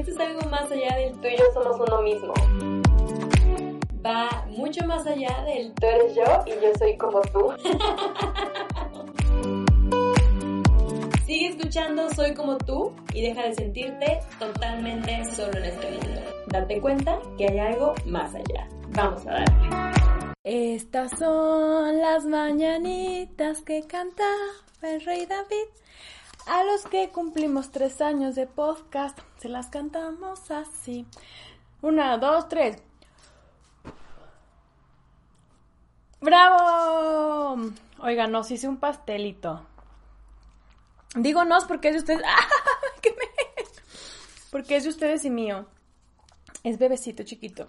Esto es algo más allá del tú y yo somos uno mismo. Va mucho más allá del tú eres yo y yo soy como tú. Sigue escuchando Soy como tú y deja de sentirte totalmente solo en este mundo. Date cuenta que hay algo más allá. Vamos a darle. Estas son las mañanitas que canta el rey David. A los que cumplimos tres años de podcast, se las cantamos así. Una, dos, tres. ¡Bravo! Oiga, nos hice un pastelito. Digo nos porque es de ustedes. ¡Ah! ¿Qué me... Porque es de ustedes y mío. Es bebecito chiquito.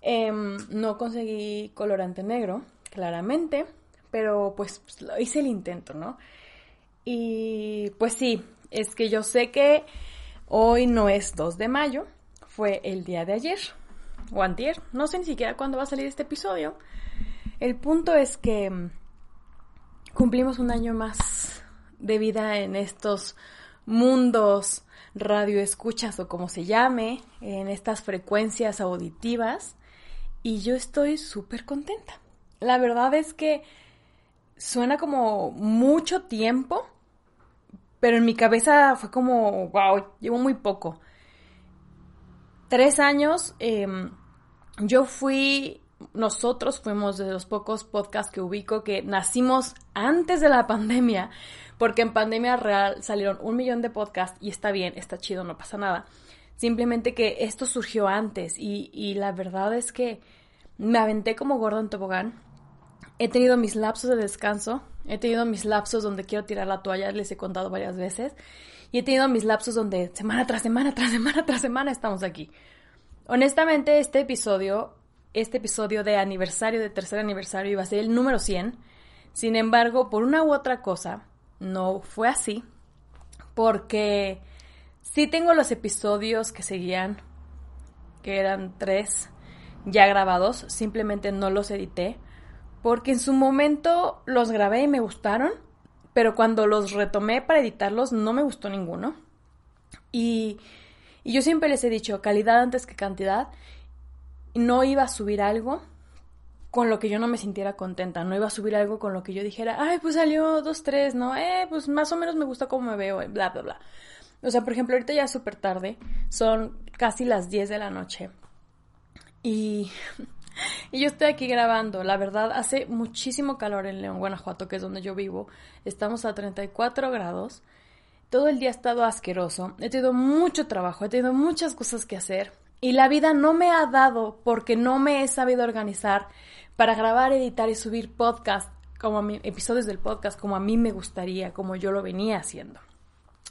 Em, no conseguí colorante negro, claramente. Pero pues, pues hice el intento, ¿no? Y pues sí, es que yo sé que hoy no es 2 de mayo, fue el día de ayer o antier, no sé ni siquiera cuándo va a salir este episodio. El punto es que mm, cumplimos un año más de vida en estos mundos radio escuchas o como se llame, en estas frecuencias auditivas y yo estoy súper contenta. La verdad es que suena como mucho tiempo, pero en mi cabeza fue como, wow, llevo muy poco. Tres años, em, yo fui, nosotros fuimos de los pocos podcasts que ubico que nacimos antes de la pandemia, porque en pandemia real salieron un millón de podcasts y está bien, está chido, no pasa nada. Simplemente que esto surgió antes y, y la verdad es que me aventé como gordo en tobogán. He tenido mis lapsos de descanso, He tenido mis lapsos donde quiero tirar la toalla, les he contado varias veces. Y he tenido mis lapsos donde semana tras semana, tras semana, tras semana estamos aquí. Honestamente, este episodio, este episodio de aniversario, de tercer aniversario, iba a ser el número 100. Sin embargo, por una u otra cosa, no fue así. Porque sí tengo los episodios que seguían, que eran tres ya grabados, simplemente no los edité porque en su momento los grabé y me gustaron, pero cuando los retomé para editarlos no me gustó ninguno. Y, yo siempre les he dicho, calidad antes que cantidad, no iba a subir algo con lo que yo no me sintiera contenta, no iba a subir algo con lo que yo dijera, ay, pues salió dos, tres, ¿no? Eh, pues más o menos me gusta cómo me veo, bla, bla, bla. O sea, por ejemplo, ahorita ya es súper tarde, son casi las 10 de la noche. Y y yo estoy aquí grabando. La verdad, hace muchísimo calor en León, Guanajuato, que es donde yo vivo. Estamos a 34 grados. Todo el día ha estado asqueroso. He tenido mucho trabajo, he tenido muchas cosas que hacer. Y la vida no me ha dado porque no me he sabido organizar para grabar, editar y subir podcast, como a episodios del podcast, como a mí me gustaría, como yo lo venía haciendo.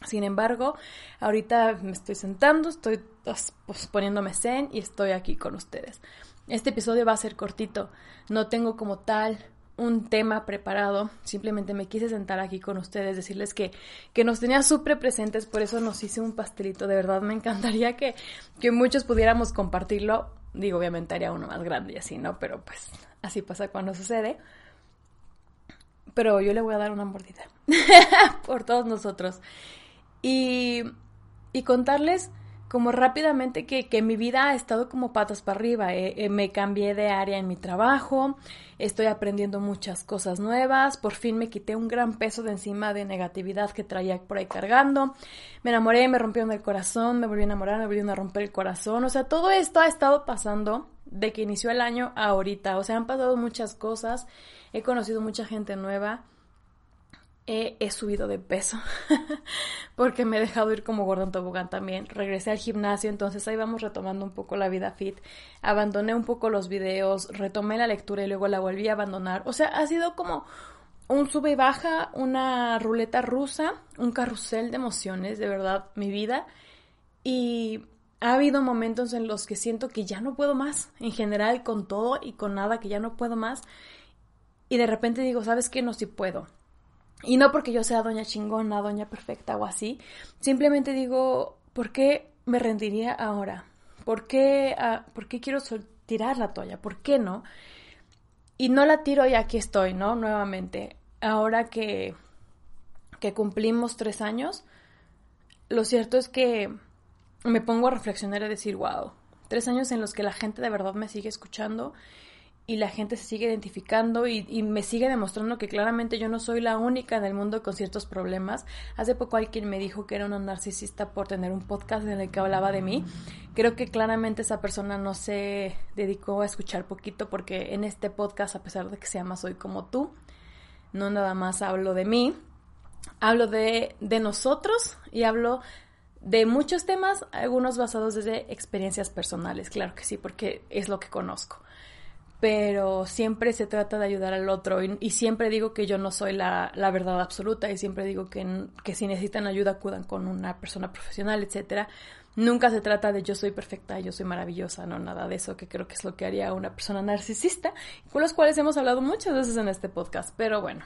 Sin embargo, ahorita me estoy sentando, estoy pues, poniéndome zen y estoy aquí con ustedes. Este episodio va a ser cortito, no tengo como tal un tema preparado, simplemente me quise sentar aquí con ustedes, decirles que, que nos tenía súper presentes, por eso nos hice un pastelito, de verdad me encantaría que, que muchos pudiéramos compartirlo, digo, obviamente haría uno más grande y así, ¿no? Pero pues así pasa cuando sucede. Pero yo le voy a dar una mordida por todos nosotros. Y, y contarles como rápidamente que, que, mi vida ha estado como patas para arriba. Eh, eh, me cambié de área en mi trabajo, estoy aprendiendo muchas cosas nuevas, por fin me quité un gran peso de encima de negatividad que traía por ahí cargando. Me enamoré, me rompieron el corazón, me volví a enamorar, me volvieron a romper el corazón. O sea, todo esto ha estado pasando de que inició el año a ahorita. O sea, han pasado muchas cosas, he conocido mucha gente nueva he, subido de peso porque me he dejado ir como gordo en tobogán también. Regresé al gimnasio, entonces ahí vamos retomando un poco la vida fit. Abandoné un poco los videos, retomé la lectura y luego la volví a abandonar. O sea, ha sido como un sube y baja, una ruleta rusa, un carrusel de emociones, de verdad, mi vida. Y ha habido momentos en los que siento que ya no puedo más, en general, con todo y con nada, que ya no puedo más. Y de repente digo, ¿sabes qué? No, si puedo y no porque yo sea doña chingona, doña perfecta o así. Simplemente digo, ¿por qué me rendiría ahora? ¿Por qué, ah, ¿por qué quiero tirar la toalla? ¿Por qué no? Y no la tiro y aquí estoy, ¿no? Nuevamente. Ahora que, que cumplimos tres años, lo cierto es que me pongo a reflexionar y decir, wow, tres años en los que la gente de verdad me sigue escuchando y la gente se sigue identificando y, me sigue demostrando que claramente yo no soy la única en el mundo con ciertos problemas. Hace poco alguien me dijo que era una narcisista por tener un podcast en el que hablaba de mí. Creo que claramente esa persona no se dedicó a escuchar poquito porque en este podcast, a pesar de que se llama Soy como tú, no nada más hablo de mí, hablo de, de nosotros y hablo de muchos temas, algunos basados desde experiencias personales, claro que sí, porque es lo que conozco pero siempre se trata de ayudar al otro y, siempre digo que yo no soy la, verdad absoluta y siempre digo que, que, si necesitan ayuda acudan con una persona profesional, etcétera. Nunca se trata de yo soy perfecta, yo soy maravillosa, no nada de eso, que creo que es lo que haría una persona narcisista, con los cuales hemos hablado muchas veces en este podcast, pero bueno,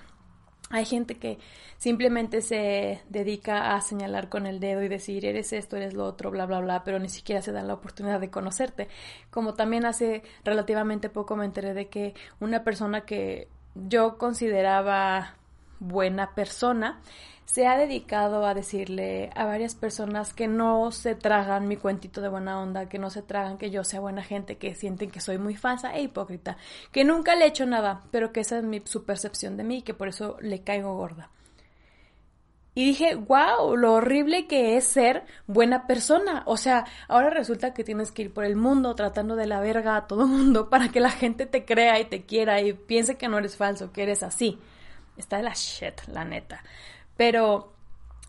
hay gente que simplemente se dedica a señalar con el dedo y decir eres esto, eres lo otro, bla, bla, bla, pero ni siquiera se dan la oportunidad de conocerte. Como también hace relativamente poco me enteré de que una persona que yo consideraba buena persona se ha dedicado a decirle a varias personas que no se tragan mi cuentito de buena onda, que no se tragan que yo sea buena gente, que sienten que soy muy falsa e hipócrita, que nunca le he hecho nada, pero que esa es mi, su percepción de mí y que por eso le caigo gorda. Y dije, wow, lo horrible que es ser buena persona. O sea, ahora resulta que tienes que ir por el mundo tratando de la verga a todo mundo para que la gente te crea y te quiera y piense que no eres falso, que eres así. Está de la shit, la neta. Pero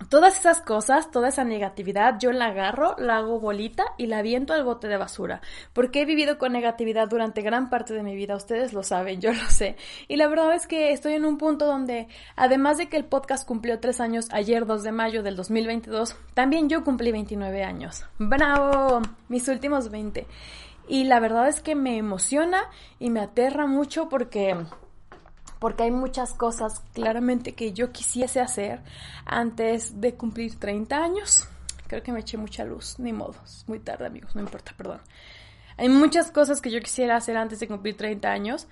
todas esas cosas, toda esa negatividad, yo la agarro, la hago bolita y la aviento al bote de basura. Porque he vivido con negatividad durante gran parte de mi vida, ustedes lo saben, yo lo sé. Y la verdad es que estoy en un punto donde, además de que el podcast cumplió tres años ayer 2 de mayo del 2022, también yo cumplí 29 años. ¡Bravo! Mis últimos 20. Y la verdad es que me emociona y me aterra mucho porque porque hay muchas cosas claramente que yo quisiese hacer antes de cumplir 30 años. Creo que me eché mucha luz, ni modo, es muy tarde amigos, no importa, perdón. Hay muchas cosas que yo quisiera hacer antes de cumplir 30 años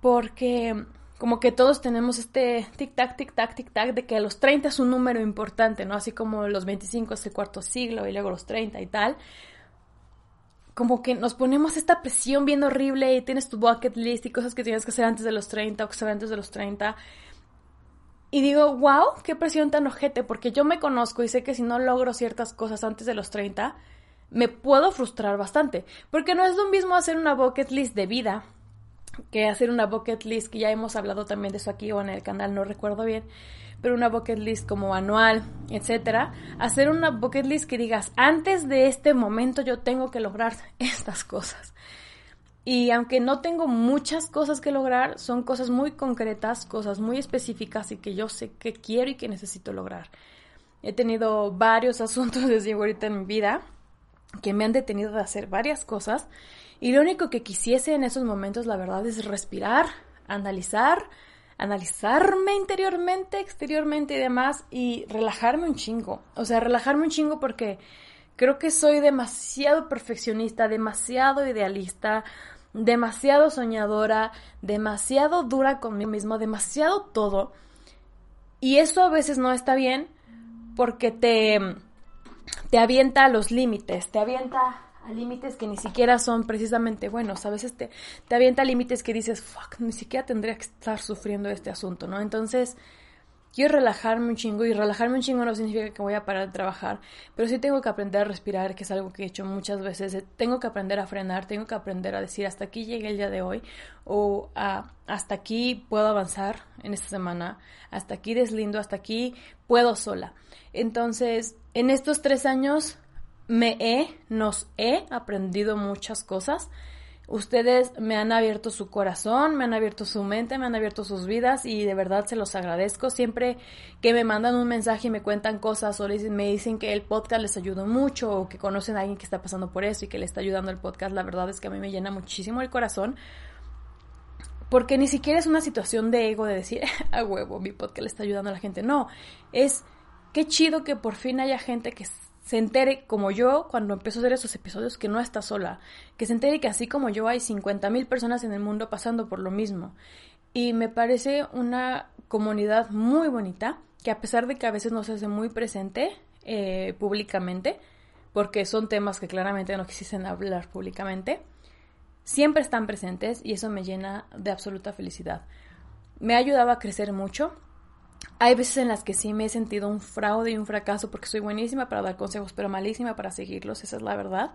porque como que todos tenemos este tic-tac, tic-tac, tic-tac de que los 30 es un número importante, ¿no? Así como los 25 es el cuarto siglo y luego los 30 y tal como que nos ponemos esta presión bien horrible y tienes tu bucket list y cosas que tienes que hacer antes de los 30 o que hacer antes de los 30. Y digo, wow, qué presión tan ojete, porque yo me conozco y sé que si no logro ciertas cosas antes de los 30, me puedo frustrar bastante. Porque no es lo mismo hacer una bucket list de vida que hacer una bucket list, que ya hemos hablado también de eso aquí o en el canal, no recuerdo bien pero una bucket list como anual, etcétera, hacer una bucket list que digas, antes de este momento yo tengo que lograr estas cosas. Y aunque no tengo muchas cosas que lograr, son cosas muy concretas, cosas muy específicas y que yo sé que quiero y que necesito lograr. He tenido varios asuntos desde ahorita en mi vida que me han detenido de hacer varias cosas y lo único que quisiese en esos momentos, la verdad, es respirar, analizar, analizarme interiormente, exteriormente y demás y relajarme un chingo. O sea, relajarme un chingo porque creo que soy demasiado perfeccionista, demasiado idealista, demasiado soñadora, demasiado dura conmigo mismo, demasiado todo. Y eso a veces no está bien porque te, te avienta los límites, te avienta a límites que ni siquiera son precisamente buenos. A veces te, te avienta límites que dices, fuck, ni siquiera tendría que estar sufriendo este asunto, ¿no? Entonces, quiero relajarme un chingo y relajarme un chingo no significa que voy a parar de trabajar, pero sí tengo que aprender a respirar, que es algo que he hecho muchas veces. Tengo que aprender a frenar, tengo que aprender a decir hasta aquí llegué el día de hoy o hasta aquí puedo avanzar en esta semana, hasta aquí deslindo, hasta aquí puedo sola. Entonces, en estos tres años me he, nos he aprendido muchas cosas. Ustedes me han abierto su corazón, me han abierto su mente, me han abierto sus vidas y de verdad se los agradezco. Siempre que me mandan un mensaje y me cuentan cosas o me dicen que el podcast les ayudó mucho o que conocen a alguien que está pasando por eso y que le está ayudando el podcast, la verdad es que a mí me llena muchísimo el corazón. Porque ni siquiera es una situación de ego de decir, a huevo, mi podcast le está ayudando a la gente. No, es qué chido que por fin haya gente que se entere como yo cuando empezó a hacer esos episodios que no está sola, que se entere que así como yo hay 50.000 personas en el mundo pasando por lo mismo. Y me parece una comunidad muy bonita, que a pesar de que a veces no se hace muy presente eh, públicamente, porque son temas que claramente no quisieran hablar públicamente, siempre están presentes y eso me llena de absoluta felicidad. Me ha ayudado a crecer mucho. Hay veces en las que sí me he sentido un fraude y un fracaso porque soy buenísima para dar consejos, pero malísima para seguirlos, esa es la verdad.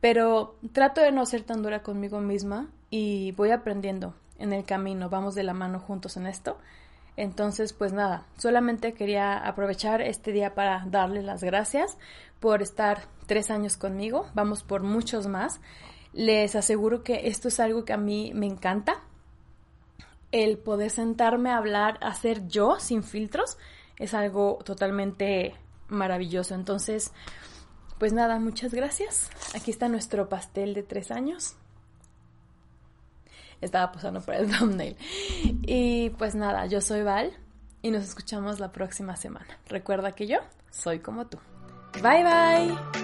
Pero trato de no ser tan dura conmigo misma y voy aprendiendo en el camino, vamos de la mano juntos en esto. Entonces, pues nada, solamente quería aprovechar este día para darles las gracias por estar tres años conmigo, vamos por muchos más. Les aseguro que esto es algo que a mí me encanta, el poder sentarme a hablar, a ser yo sin filtros, es algo totalmente maravilloso. Entonces, pues nada, muchas gracias. Aquí está nuestro pastel de tres años. Estaba posando por el thumbnail. Y pues nada, yo soy Val y nos escuchamos la próxima semana. Recuerda que yo soy como tú. Bye bye.